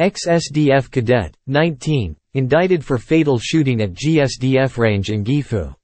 Ex-SDF cadet, 19, indicted for fatal shooting at GSDF range in Gifu.